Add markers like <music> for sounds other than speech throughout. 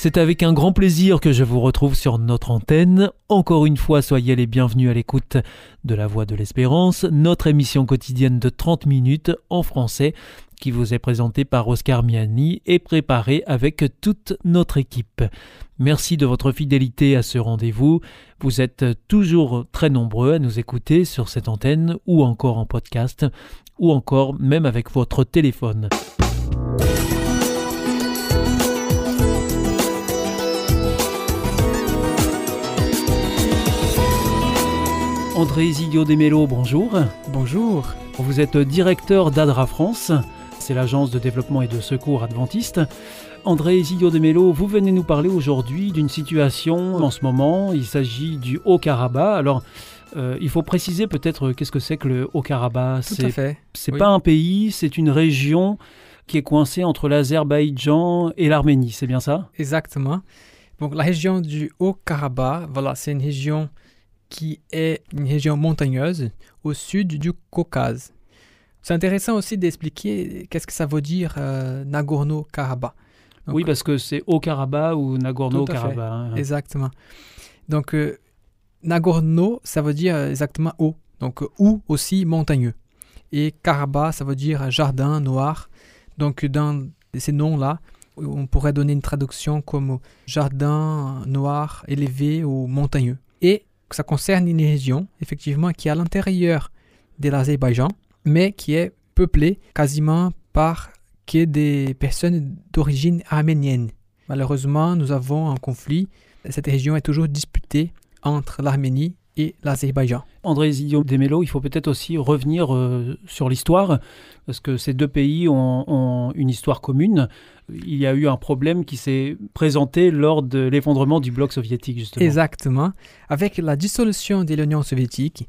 C'est avec un grand plaisir que je vous retrouve sur notre antenne. Encore une fois, soyez les bienvenus à l'écoute de La Voix de l'Espérance, notre émission quotidienne de 30 minutes en français qui vous est présentée par Oscar Miani et préparée avec toute notre équipe. Merci de votre fidélité à ce rendez-vous. Vous êtes toujours très nombreux à nous écouter sur cette antenne ou encore en podcast ou encore même avec votre téléphone. André Isilio Demelo, bonjour. Bonjour. Vous êtes directeur d'ADRA France, c'est l'agence de développement et de secours adventiste. André Isilio Demelo, vous venez nous parler aujourd'hui d'une situation en ce moment, il s'agit du Haut-Karabakh. Alors, euh, il faut préciser peut-être qu'est-ce que c'est que le Haut-Karabakh. C'est, c'est pas un pays, c'est une région qui est coincée entre l'Azerbaïdjan et l'Arménie, c'est bien ça? Exactement. Donc la région du Haut-Karabakh, voilà, c'est une région qui est une région montagneuse au sud du Caucase. C'est intéressant aussi d'expliquer qu'est-ce que ça veut dire euh, Nagorno-Karabakh. Oui, parce que c'est Haut-Karabakh ou Nagorno-Karabakh. Hein. Exactement. Donc, euh, Nagorno, ça veut dire exactement haut. Donc, ou aussi montagneux. Et Karabakh, ça veut dire jardin noir. Donc, dans ces noms-là, on pourrait donner une traduction comme jardin noir élevé ou montagneux. Et ça concerne une région, effectivement, qui est à l'intérieur de l'Azerbaïdjan, mais qui est peuplée quasiment par des personnes d'origine arménienne. Malheureusement, nous avons un conflit. Cette région est toujours disputée entre l'Arménie et l'Azerbaïdjan. André Zilio Demelo, il faut peut-être aussi revenir euh, sur l'histoire, parce que ces deux pays ont, une histoire commune. Il y a eu un problème qui s'est présenté lors de l'effondrement du bloc soviétique, justement. Exactement. Avec la dissolution de l'Union soviétique,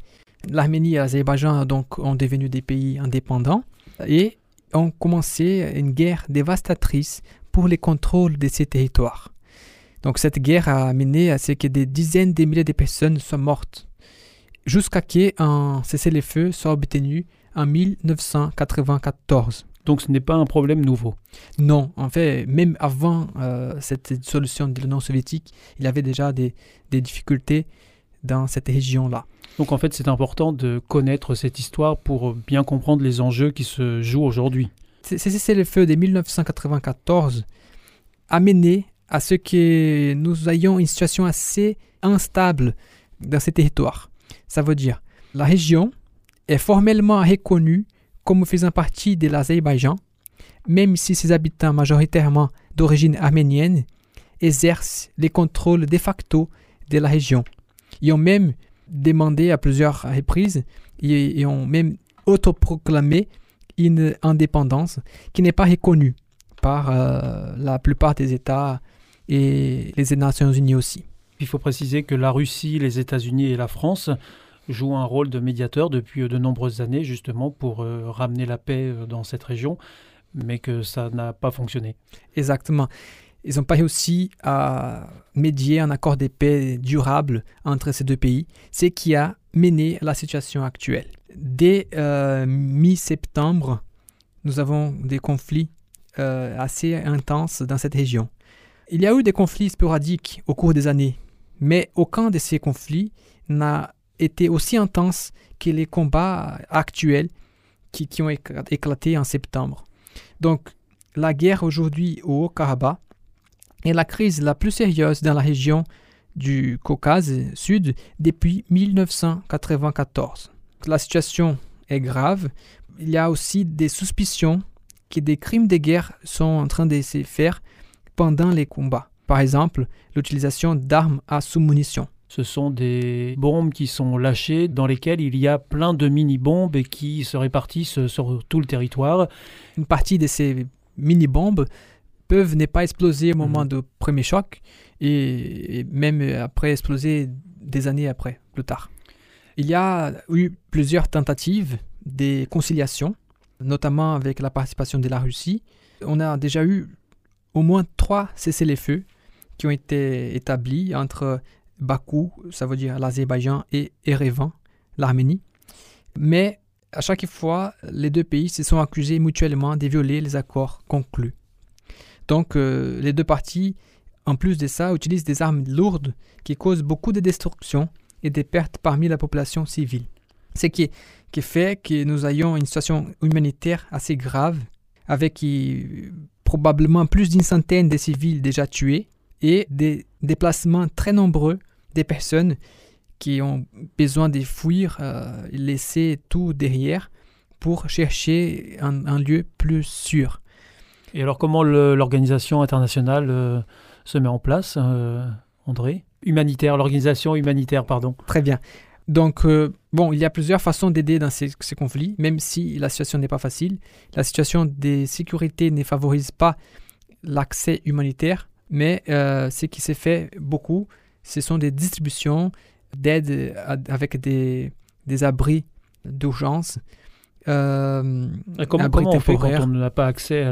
l'Arménie et l'Azerbaïdjan donc, ont devenu des pays indépendants et ont commencé une guerre dévastatrice pour le contrôle de ces territoires. Donc cette guerre a mené à ce que des dizaines de milliers de personnes soient mortes, jusqu'à ce qu'un cessez-le-feu soit obtenu en 1994. Donc ce n'est pas un problème nouveau. Non, en fait, même avant euh, cette solution de l'Union soviétique, il y avait déjà des, des difficultés dans cette région-là. Donc en fait, c'est important de connaître cette histoire pour bien comprendre les enjeux qui se jouent aujourd'hui. Ce cessez-le-feu de 1994 a mené à ce que nous ayons une situation assez instable dans ces territoires. Ça veut dire, la région est formellement reconnue comme faisant partie de l'Azerbaïdjan, même si ses habitants majoritairement d'origine arménienne exercent les contrôles de facto de la région. Ils ont même demandé à plusieurs reprises et, ont même autoproclamé une indépendance qui n'est pas reconnue par euh, la plupart des États et les Nations Unies aussi. Il faut préciser que la Russie, les États-Unis et la France jouent un rôle de médiateur depuis de nombreuses années justement pour euh, ramener la paix euh, dans cette région, mais que ça n'a pas fonctionné. Exactement. Ils n'ont pas réussi à médier un accord de paix durable entre ces deux pays, ce qui a mené à la situation actuelle. Dès euh, mi-septembre, nous avons des conflits assez intenses dans cette région. Il y a eu des conflits sporadiques au cours des années, mais aucun de ces conflits n'a été aussi intense que les combats actuels qui, ont éclaté en septembre. Donc, la guerre aujourd'hui au Haut-Karabakh est la crise la plus sérieuse dans la région du Caucase Sud depuis 1994. La situation est grave. Il y a aussi des suspicions que des crimes de guerre sont en train de se faire pendant les combats. Par exemple, l'utilisation d'armes à sous-munition. Ce sont des bombes qui sont lâchées dans lesquelles il y a plein de mini-bombes et qui se répartissent sur tout le territoire. Une partie de ces mini-bombes peuvent ne pas exploser au mhm. moment du premier choc et, même après exploser des années après, plus tard. Il y a eu plusieurs tentatives de conciliation notamment avec la participation de la Russie. On a déjà eu au moins trois cessez-les-feux qui ont été établis entre Bakou, ça veut dire l'Azerbaïdjan, et Erevan, l'Arménie. Mais à chaque fois, les deux pays se sont accusés mutuellement de violer les accords conclus. Donc euh, les deux parties, en plus de ça, utilisent des armes lourdes qui causent beaucoup de destruction et des pertes parmi la population civile. Ce qui, qui fait que nous ayons une situation humanitaire assez grave, avec probablement plus d'une centaine de civils déjà tués et des déplacements très nombreux des personnes qui ont besoin de fuir, euh, laisser tout derrière pour chercher un, lieu plus sûr. Et alors comment l'organisation internationale euh, se met en place, euh, André? Humanitaire, l'organisation humanitaire, pardon. Très bien. Donc, bon, il y a plusieurs façons d'aider dans ces, ces, conflits, même si la situation n'est pas facile. La situation de sécurité ne favorise pas l'accès humanitaire, mais ce qui s'est fait beaucoup, ce sont des distributions d'aide avec des, des abris d'urgence. Euh, comment, comment on fait quand on n'a pas accès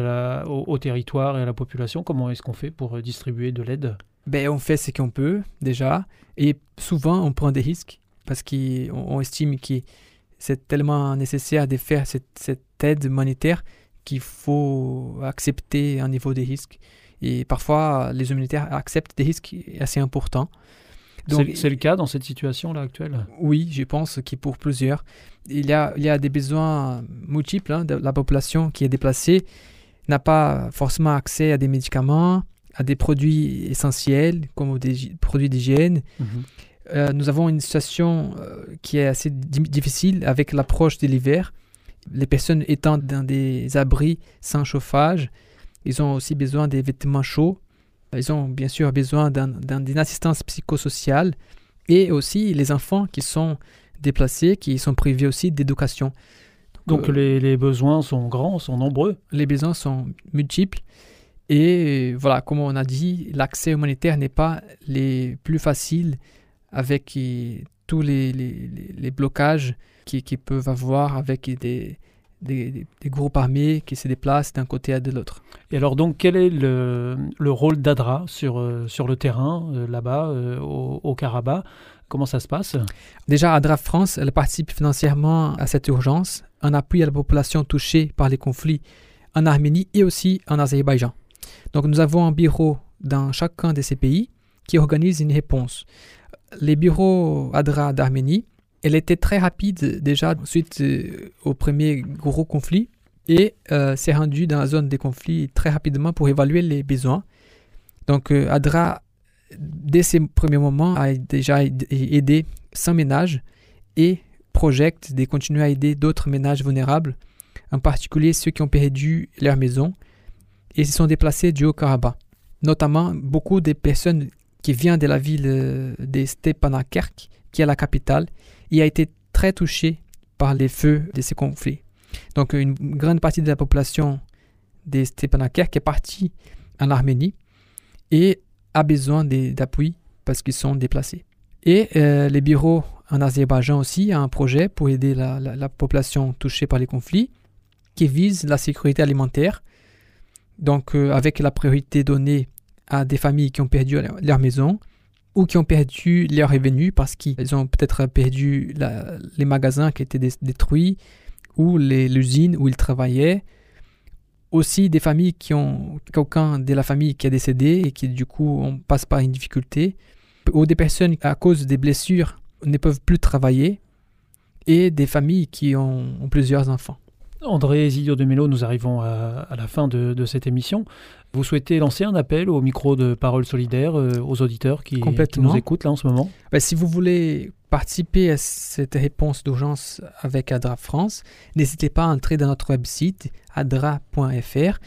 au, territoire et à la population? Comment est-ce qu'on fait pour euh, distribuer de l'aide? Ben, On fait ce qu'on peut déjà. Et souvent, on prend des risques parce qu'on estime que c'est tellement nécessaire de faire cette, cette aide monétaire qu'il faut accepter un niveau de risque. Et parfois, les humanitaires acceptent des risques assez importants. C'est le cas dans cette situation-là actuelle? Oui, je pense que pour plusieurs. Il y a, il y a des besoins multiples. Hein, de la population qui est déplacée n'a pas forcément accès à des médicaments, à des produits essentiels comme des produits d'hygiène. Mhm. Euh, nous avons une situation euh, qui est assez difficile avec l'approche de l'hiver. Les personnes étant dans des abris sans chauffage, ils ont aussi besoin des vêtements chauds ils ont bien sûr besoin d'une assistance psychosociale et aussi les enfants qui sont déplacés, qui sont privés aussi d'éducation. Donc, euh, les, les, besoins sont grands, sont nombreux. Les besoins sont multiples. Et voilà, comme on a dit, l'accès humanitaire n'est pas les plus facile avec tous les, les, les blocages qu'ils qui peuvent avoir avec des, des, groupes armés qui se déplacent d'un côté à de l'autre. Et alors donc quel est le, le rôle d'ADRA sur, euh, sur le terrain, euh, là-bas, euh, au, au, Karabakh? Comment ça se passe? Déjà, ADRA France, elle participe financièrement à cette urgence, en appui à la population touchée par les conflits en Arménie et aussi en Azerbaïdjan. Donc nous avons un bureau dans chacun de ces pays qui organise une réponse. Les bureaux ADRA d'Arménie elle était très rapide déjà suite euh, au premier gros conflit et euh, s'est rendue dans la zone des conflits très rapidement pour évaluer les besoins. Donc euh, Adra, dès ses premiers moments, a déjà aidé 100 ménages et projette de continuer à aider d'autres ménages vulnérables, en particulier ceux qui ont perdu leur maison et se sont déplacés du Haut-Karabakh. Notamment beaucoup de personnes qui viennent de la ville de Stepanakert, qui est la capitale, il a été très touché par les feux de ces conflits. Donc une grande partie de la population des Stepanakert est partie en Arménie et a besoin d'appui parce qu'ils sont déplacés. Et euh, les bureaux en Azerbaïdjan aussi ont un projet pour aider la, population touchée par les conflits qui vise la sécurité alimentaire. Donc euh, avec la priorité donnée à des familles qui ont perdu leur maison, ou qui ont perdu leurs revenus parce qu'ils ont peut-être perdu les magasins qui étaient détruits ou l'usine où ils travaillaient. Aussi des familles qui ont quelqu'un de la famille qui est décédé et qui du coup on passe par une difficulté. Ou des personnes à cause des blessures ne peuvent plus travailler. Et des familles qui ont plusieurs enfants. André Zidio de Mello, nous arrivons à, la fin de, cette émission. Vous souhaitez lancer un appel au micro de Parole Solidaire euh, aux auditeurs qui, nous écoutent là en ce moment? Ben, Si vous voulez participer à cette réponse d'urgence avec ADRA France, n'hésitez pas à entrer dans notre website adra.fr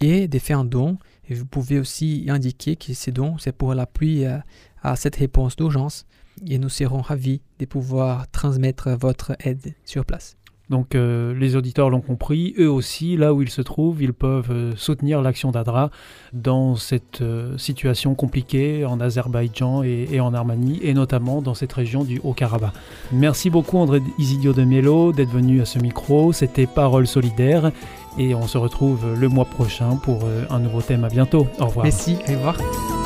et de faire un don. Et vous pouvez aussi indiquer que ces dons, c'est pour l'appui à, à cette réponse d'urgence. Et nous serons ravis de pouvoir transmettre votre aide sur place. Donc euh, les auditeurs l'ont compris, eux aussi, là où ils se trouvent, ils peuvent euh, soutenir l'action d'Adra dans cette euh, situation compliquée en Azerbaïdjan et, en Arménie, et notamment dans cette région du Haut-Karabakh. Merci beaucoup André Isidio de Mello d'être venu à ce micro, c'était Parole solidaire, et on se retrouve le mois prochain pour un nouveau thème. À bientôt, au revoir. Merci, au revoir.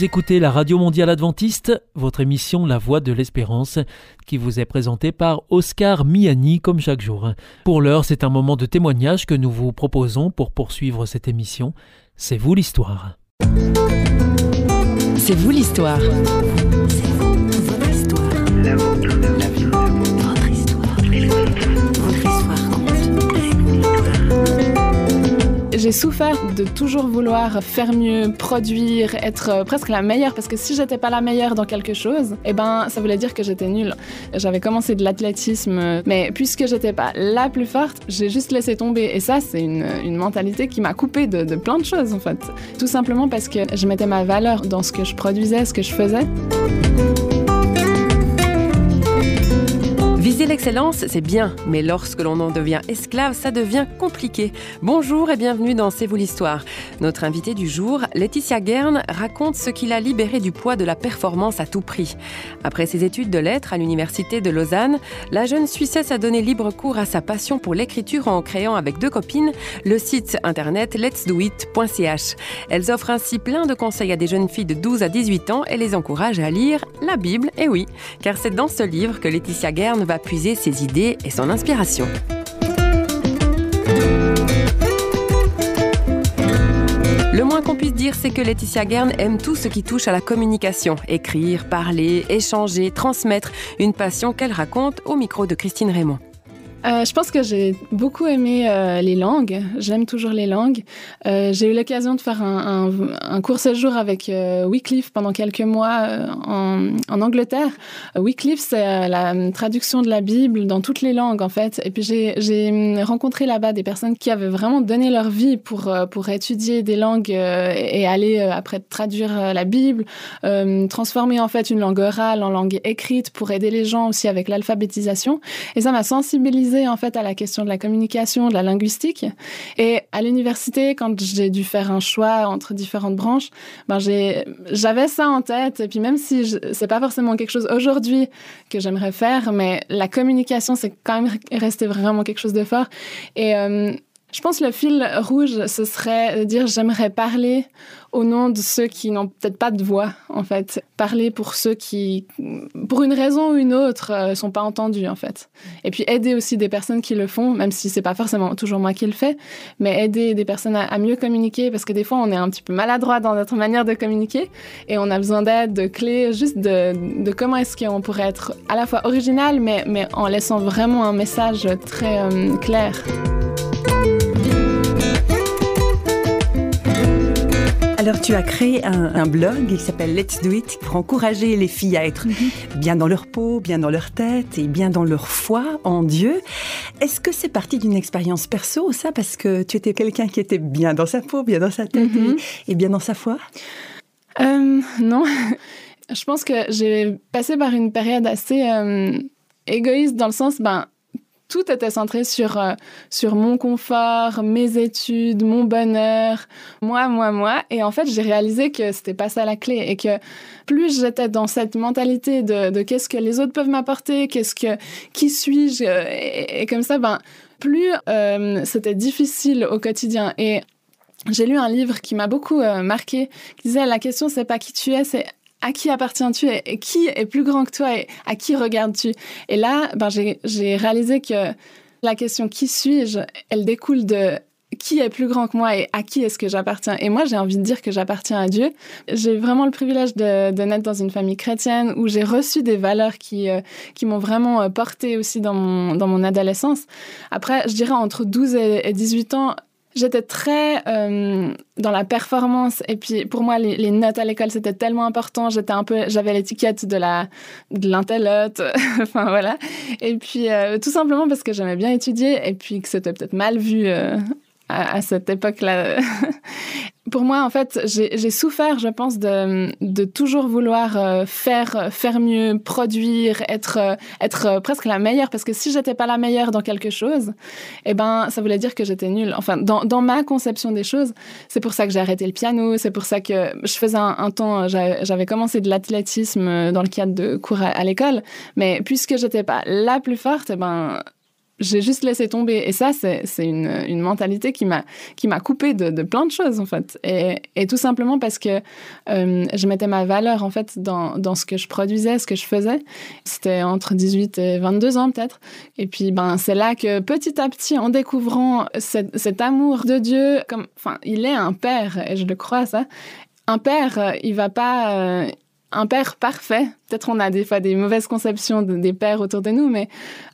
Vous écoutez la Radio Mondiale Adventiste, votre émission La Voix de l'Espérance, qui vous est présentée par Oscar Miani comme chaque jour. Pour l'heure, c'est un moment de témoignage que nous vous proposons pour poursuivre cette émission. C'est vous l'histoire. C'est vous l'histoire. C'est vous, votre histoire. J'ai souffert de toujours vouloir faire mieux, produire, être euh, presque la meilleure, parce que si j'étais pas la meilleure dans quelque chose, eh ben, ça voulait dire que j'étais nulle. J'avais commencé de l'athlétisme, mais puisque j'étais pas la plus forte, j'ai juste laissé tomber. Et ça, c'est une, une, mentalité qui m'a coupée de, de plein de choses, en fait. Tout simplement parce que je mettais ma valeur dans ce que je produisais, ce que je faisais. Viser l'excellence, c'est bien, mais lorsque l'on en devient esclave, ça devient compliqué. Bonjour et bienvenue dans C'est vous l'histoire. Notre invitée du jour, Laetitia Guerne, raconte ce qui l'a libérée du poids de la performance à tout prix. Après ses études de lettres à l'université de Lausanne, la jeune Suissesse a donné libre cours à sa passion pour l'écriture en créant avec deux copines le site internet letsdoit.ch. Elles offrent ainsi plein de conseils à des jeunes filles de 12 à 18 ans et les encouragent à lire la Bible, et oui, car c'est dans ce livre que Laetitia Guerne va puiser ses idées et son inspiration. Le moins qu'on puisse dire, c'est que Laetitia Guerne aime tout ce qui touche à la communication. Écrire, parler, échanger, transmettre. Une passion qu'elle raconte au micro de Christine Raymond. Euh, je pense que j'ai beaucoup aimé euh, les langues. J'aime toujours les langues. Euh, j'ai eu l'occasion de faire un, un, un, court séjour avec Wycliffe pendant quelques mois en, Angleterre. Wycliffe, c'est la traduction de la Bible dans toutes les langues, en fait. Et puis j'ai rencontré là-bas des personnes qui avaient vraiment donné leur vie pour, pour étudier des langues et aller après traduire la Bible, transformer en fait une langue orale en langue écrite pour aider les gens aussi avec l'alphabétisation. Et ça m'a sensibilisé en fait à la question de la communication, de la linguistique. Et à l'université, quand j'ai dû faire un choix entre différentes branches, ben j'avais ça en tête. Et puis même si c'est pas forcément quelque chose aujourd'hui que j'aimerais faire, mais la communication, c'est quand même resté vraiment quelque chose de fort. Et euh, je pense que le fil rouge, ce serait de dire j'aimerais parler au nom de ceux qui n'ont peut-être pas de voix, en fait. Parler pour ceux qui, pour une raison ou une autre, ne euh, sont pas entendus, en fait. Et puis aider aussi des personnes qui le font, même si c'est pas forcément toujours moi qui le fais, mais aider des personnes à, mieux communiquer, parce que des fois, on est un petit peu maladroit dans notre manière de communiquer, et on a besoin d'aide, de clés, juste de, de comment est-ce qu'on pourrait être à la fois original, mais, mais en laissant vraiment un message très euh, clair. Alors, tu as créé un, blog qui s'appelle Let's Do It pour encourager les filles à être mhm. bien dans leur peau, bien dans leur tête et bien dans leur foi en Dieu. Est-ce que c'est parti d'une expérience perso, ça, parce que tu étais quelqu'un qui était bien dans sa peau, bien dans sa tête mhm. et, bien dans sa foi? Euh, Non. <laughs> Je pense que j'ai passé par une période assez euh, égoïste dans le sens, ben, tout était centré sur, euh, sur mon confort, mes études, mon bonheur, moi, moi, moi. Et en fait, j'ai réalisé que c'était pas ça la clé et que plus j'étais dans cette mentalité de, qu'est-ce que les autres peuvent m'apporter, qu'est-ce que, qui suis-je, euh, et, comme ça, ben, plus euh, c'était difficile au quotidien. Et j'ai lu un livre qui m'a beaucoup marqué, qui disait la question c'est pas qui tu es, c'est à qui appartiens-tu et, qui est plus grand que toi et à qui regardes-tu? Et là, ben, j'ai réalisé que la question qui suis-je, elle découle de qui est plus grand que moi et à qui est-ce que j'appartiens? Et moi, j'ai envie de dire que j'appartiens à Dieu. J'ai vraiment le privilège de, naître dans une famille chrétienne où j'ai reçu des valeurs qui, euh, qui m'ont vraiment euh, porté aussi dans mon, dans mon adolescence. Après, je dirais entre 12 et 18 ans, J'étais très euh, dans la performance et puis pour moi les, notes à l'école c'était tellement important. J'étais un peu, j'avais l'étiquette de la de l'intellote, <laughs> enfin voilà. Et puis euh, tout simplement parce que j'aimais bien étudier et puis que c'était peut-être mal vu euh, à, cette époque-là. <laughs> Pour moi, en fait, j'ai souffert, je pense, de, toujours vouloir euh, faire, faire mieux, produire, être, euh, être euh, presque la meilleure. Parce que si j'étais pas la meilleure dans quelque chose, eh ben, ça voulait dire que j'étais nulle. Enfin, dans, dans ma conception des choses, c'est pour ça que j'ai arrêté le piano. C'est pour ça que je faisais un, temps, j'avais commencé de l'athlétisme dans le cadre de cours à, l'école. Mais puisque j'étais pas la plus forte, eh ben, j'ai juste laissé tomber. Et ça, c'est une, mentalité qui m'a qui coupé de, plein de choses en fait. Et, tout simplement parce que euh, je mettais ma valeur en fait dans, dans ce que je produisais, ce que je faisais. C'était entre 18 et 22 ans peut-être. Et puis ben c'est là que petit à petit, en découvrant cet, amour de Dieu, comme enfin il est un père et je le crois ça. Un père, il va pas euh, un père parfait. Peut-être on a des fois des mauvaises conceptions des pères autour de nous, mais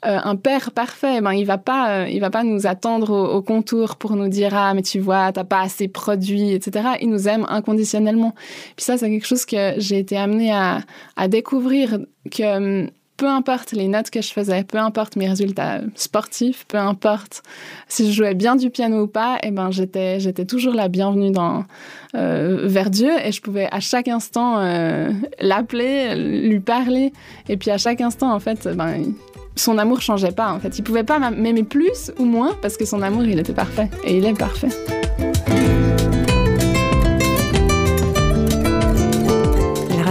euh, un père parfait, ben il va pas, euh, il va pas nous attendre au, contour pour nous dire ah mais tu vois t'as pas assez produit, etc. Il nous aime inconditionnellement. Puis ça c'est quelque chose que j'ai été amenée à, à découvrir que hum, peu importe les notes que je faisais, peu importe mes résultats sportifs, peu importe si je jouais bien du piano ou pas, et eh ben j'étais j'étais toujours la bienvenue dans euh, vers Dieu et je pouvais à chaque instant euh, l'appeler, lui parler et puis à chaque instant en fait ben son amour changeait pas en fait, il pouvait pas m'aimer plus ou moins parce que son amour il était parfait et il est parfait.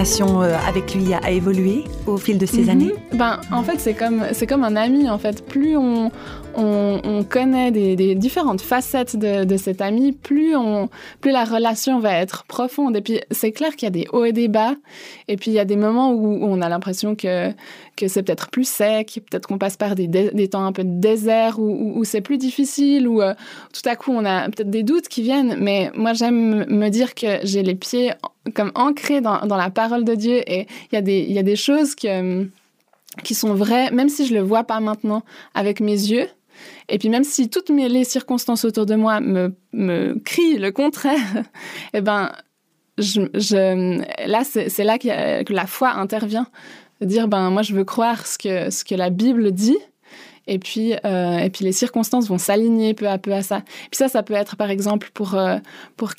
Euh, avec lui a, évolué au fil de ces mhm. années? Ben, En fait, c'est comme, c'est comme un ami. En fait. Plus on, on, connaît des, différentes facettes de, cet ami, plus, la relation va être profonde. Et puis, c'est clair qu'il y a des hauts et des bas. Et puis, il y a des moments où, on a l'impression que, c'est peut-être plus sec, peut-être qu'on passe par des, temps un peu de désert, où, c'est plus difficile, où euh, tout à coup, on a peut-être des doutes qui viennent. Mais moi, j'aime me dire que j'ai les pieds comme ancrés dans, la parole de Dieu. Et il y, a des, choses qui sont vraies, même si je le vois pas maintenant avec mes yeux, et puis même si toutes les circonstances autour de moi me, me crient le contraire, <laughs> eh ben, là, c'est là que la foi intervient. Dire, ben, moi, je veux croire ce que, ce que la Bible dit. Et puis, euh, et puis les circonstances vont s'aligner peu à peu à ça. Puis ça, ça peut être par exemple pour, euh, pour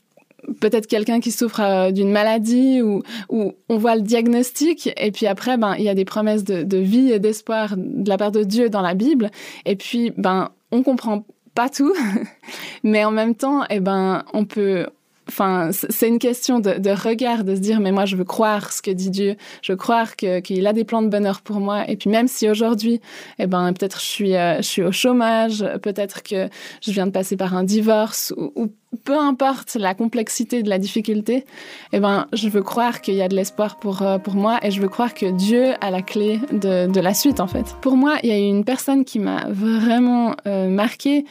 peut-être quelqu'un qui souffre euh, d'une maladie ou, ou on voit le diagnostic et puis après ben il y a des promesses de, vie et d'espoir de la part de Dieu dans la Bible et puis ben on comprend pas tout <laughs> mais en même temps eh ben on peut Enfin, c'est une question de, regard, de se dire, mais moi, je veux croire ce que dit Dieu. Je veux croire qu'il qu a des plans de bonheur pour moi. Et puis, même si aujourd'hui, eh ben, peut-être je suis, euh, je suis au chômage, peut-être que je viens de passer par un divorce ou, ou peu importe la complexité de la difficulté, eh ben, je veux croire qu'il y a de l'espoir pour, euh, pour moi et je veux croire que Dieu a la clé de, de la suite, en fait. Pour moi, il y a une personne qui m'a vraiment euh, marquée.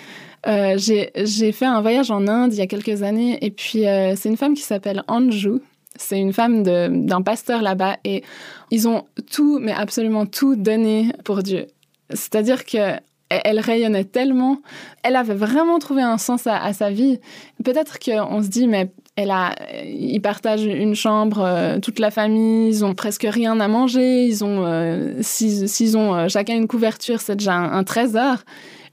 Euh, j'ai fait un voyage en Inde il y a quelques années et puis euh, c'est une femme qui s'appelle Anju. C'est une femme d'un pasteur là-bas et ils ont tout, mais absolument tout donné pour Dieu. C'est-à-dire que elle rayonnait tellement, elle avait vraiment trouvé un sens à, sa vie. Peut-être qu'on se dit, mais elle a, ils partagent une chambre, euh, toute la famille, ils ont presque rien à manger, ils ont, euh, s'ils ont euh, chacun une couverture, c'est déjà un, trésor.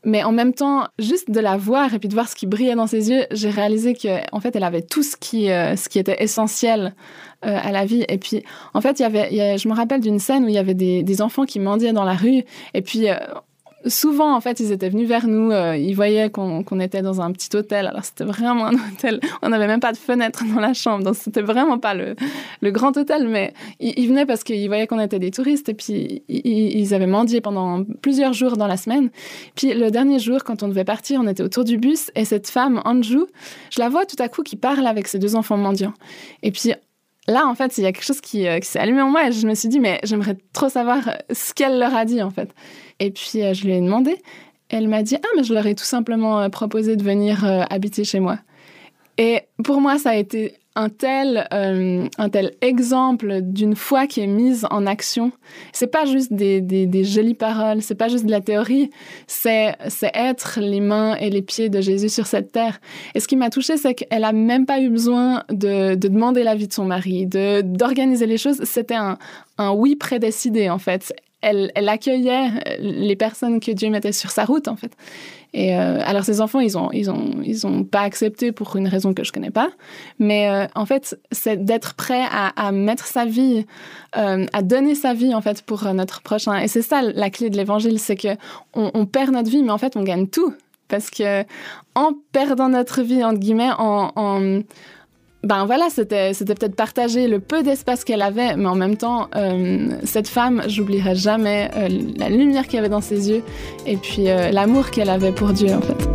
Mais en même temps, juste de la voir et puis de voir ce qui brillait dans ses yeux, j'ai réalisé que en fait, elle avait tout ce qui, ce qui était essentiel à la vie. Et puis, en fait, il y avait, je me rappelle d'une scène où il y avait des, des enfants qui mendiaient dans la rue. Et puis, souvent, en fait, ils étaient venus vers nous. Euh, ils voyaient qu'on qu était dans un petit hôtel. Alors, c'était vraiment un hôtel. On n'avait même pas de fenêtre dans la chambre. Donc, c'était vraiment pas le, grand hôtel. Mais ils, venaient parce qu'ils voyaient qu'on était des touristes. Et puis, ils, ils, avaient mendié pendant plusieurs jours dans la semaine. Puis, le dernier jour, quand on devait partir, on était autour du bus. Et cette femme, Anju, je la vois tout à coup qui parle avec ses deux enfants mendiants. Et puis, là, en fait, il y a quelque chose qui, euh, qui s'est allumé en moi et je me suis dit, mais j'aimerais trop savoir ce qu'elle leur a dit, en fait. Et puis, euh, je lui ai demandé. Elle m'a dit, ah, mais je leur ai tout simplement euh, proposé de venir euh, habiter chez moi. Et pour moi, ça a été un tel, euh, un tel exemple d'une foi qui est mise en action. C'est pas juste des, des, jolies paroles, c'est pas juste de la théorie, c'est être les mains et les pieds de Jésus sur cette terre. Et ce qui m'a touchée, c'est qu'elle a même pas eu besoin de, de demander l'avis de son mari, d'organiser les choses. C'était un, un oui prédécidé, en fait. Elle, accueillait les personnes que Dieu mettait sur sa route, en fait. Et euh, alors ces enfants, ils ont, ils ont, ils ont pas accepté pour une raison que je connais pas. Mais euh, en fait, c'est d'être prêt à, mettre sa vie, euh, à donner sa vie en fait pour notre prochain. Et c'est ça la clé de l'évangile, c'est que on, on, perd notre vie, mais en fait, on gagne tout parce que en perdant notre vie entre guillemets, en ben voilà, c'était peut-être partager le peu d'espace qu'elle avait, mais en même temps, euh, cette femme, j'oublierai jamais euh, la lumière qu'il y avait dans ses yeux et puis euh, l'amour qu'elle avait pour Dieu en fait.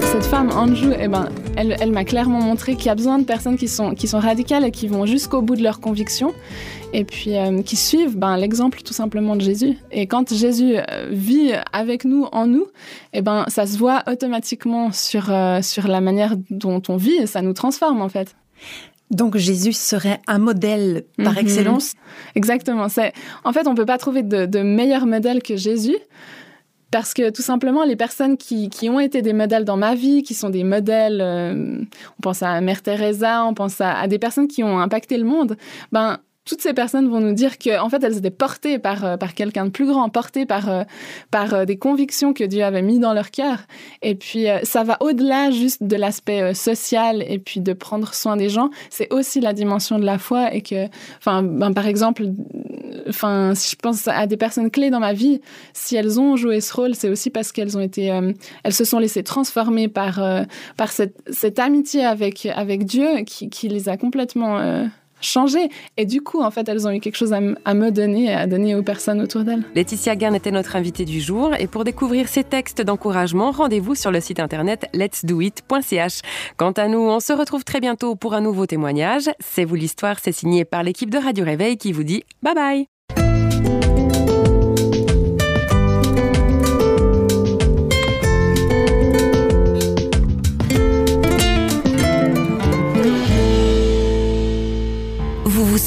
Cette femme, Anjou, eh ben, elle, m'a clairement montré qu'il y a besoin de personnes qui sont radicales et qui vont jusqu'au bout de leurs convictions et puis euh, qui suivent ben, l'exemple tout simplement de Jésus. Et quand Jésus euh, vit avec nous, en nous, et ben, ça se voit automatiquement sur, euh, sur la manière dont on vit et ça nous transforme en fait. Donc Jésus serait un modèle par -hmm. excellence? Exactement. C'est En fait, on ne peut pas trouver de, de meilleur modèle que Jésus. Parce que tout simplement, les personnes qui, qui, ont été des modèles dans ma vie, qui sont des modèles, euh, on pense à Mère Teresa, on pense à, à, des personnes qui ont impacté le monde, ben, toutes ces personnes vont nous dire que en fait elles étaient portées par euh, par quelqu'un de plus grand, portées par euh, par euh, des convictions que Dieu avait mis dans leur cœur. Et puis ça va au-delà juste de l'aspect social et puis de prendre soin des gens. C'est aussi la dimension de la foi et que, enfin, ben, par exemple, enfin, si je pense à des personnes clés dans ma vie, si elles ont joué ce rôle, c'est aussi parce qu'elles ont été, elles se sont laissées transformer par par cette amitié avec avec Dieu qui les a complètement changer. Et du coup, en fait, elles ont eu quelque chose à, me donner et à donner aux personnes autour d'elles. Laetitia Gern était notre invitée du jour. Et pour découvrir ces textes d'encouragement, rendez-vous sur le site internet letsdoit.ch. Quant à nous, on se retrouve très bientôt pour un nouveau témoignage. C'est vous l'histoire, c'est signé par l'équipe de Radio Réveil qui vous dit bye bye.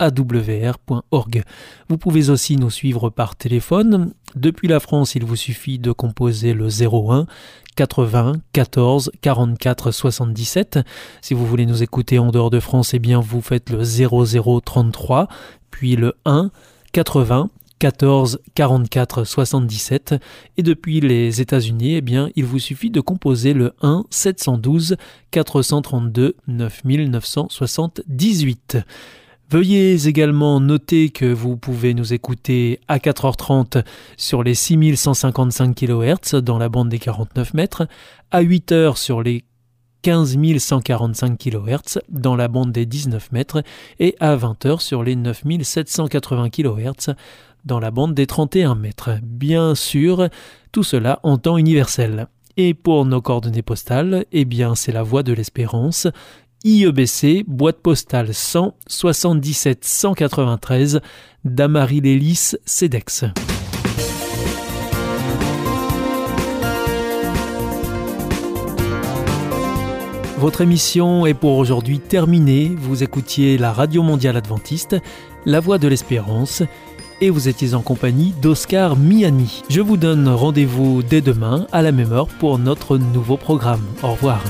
www.awr.org. Vous pouvez aussi nous suivre par téléphone. Depuis la France, il vous suffit de composer le 01 80 14 44 77. Si vous voulez nous écouter en dehors de France, eh bien vous faites le 00 33 puis le 1 80 14 44 77 et depuis les États-Unis, eh bien, il vous suffit de composer le 1 712 432 9978. Veuillez également noter que vous pouvez nous écouter à 4h30 sur les 6155 kHz dans la bande des 49 mètres, à 8h sur les 15 145 kHz dans la bande des 19 mètres et à 20h sur les 9780 kHz dans la bande des 31 mètres. Bien sûr, tout cela en temps universel. Et pour nos coordonnées postales, eh bien c'est la voie de l'espérance, IEBC, boîte postale 100 77 193, Damary Lélis, CEDEX. Votre émission est pour aujourd'hui terminée. Vous écoutiez la Radio Mondiale Adventiste, La Voix de l'Espérance, et vous étiez en compagnie d'Oscar Miani. Je vous donne rendez-vous dès demain à la même heure pour notre nouveau programme. Au revoir.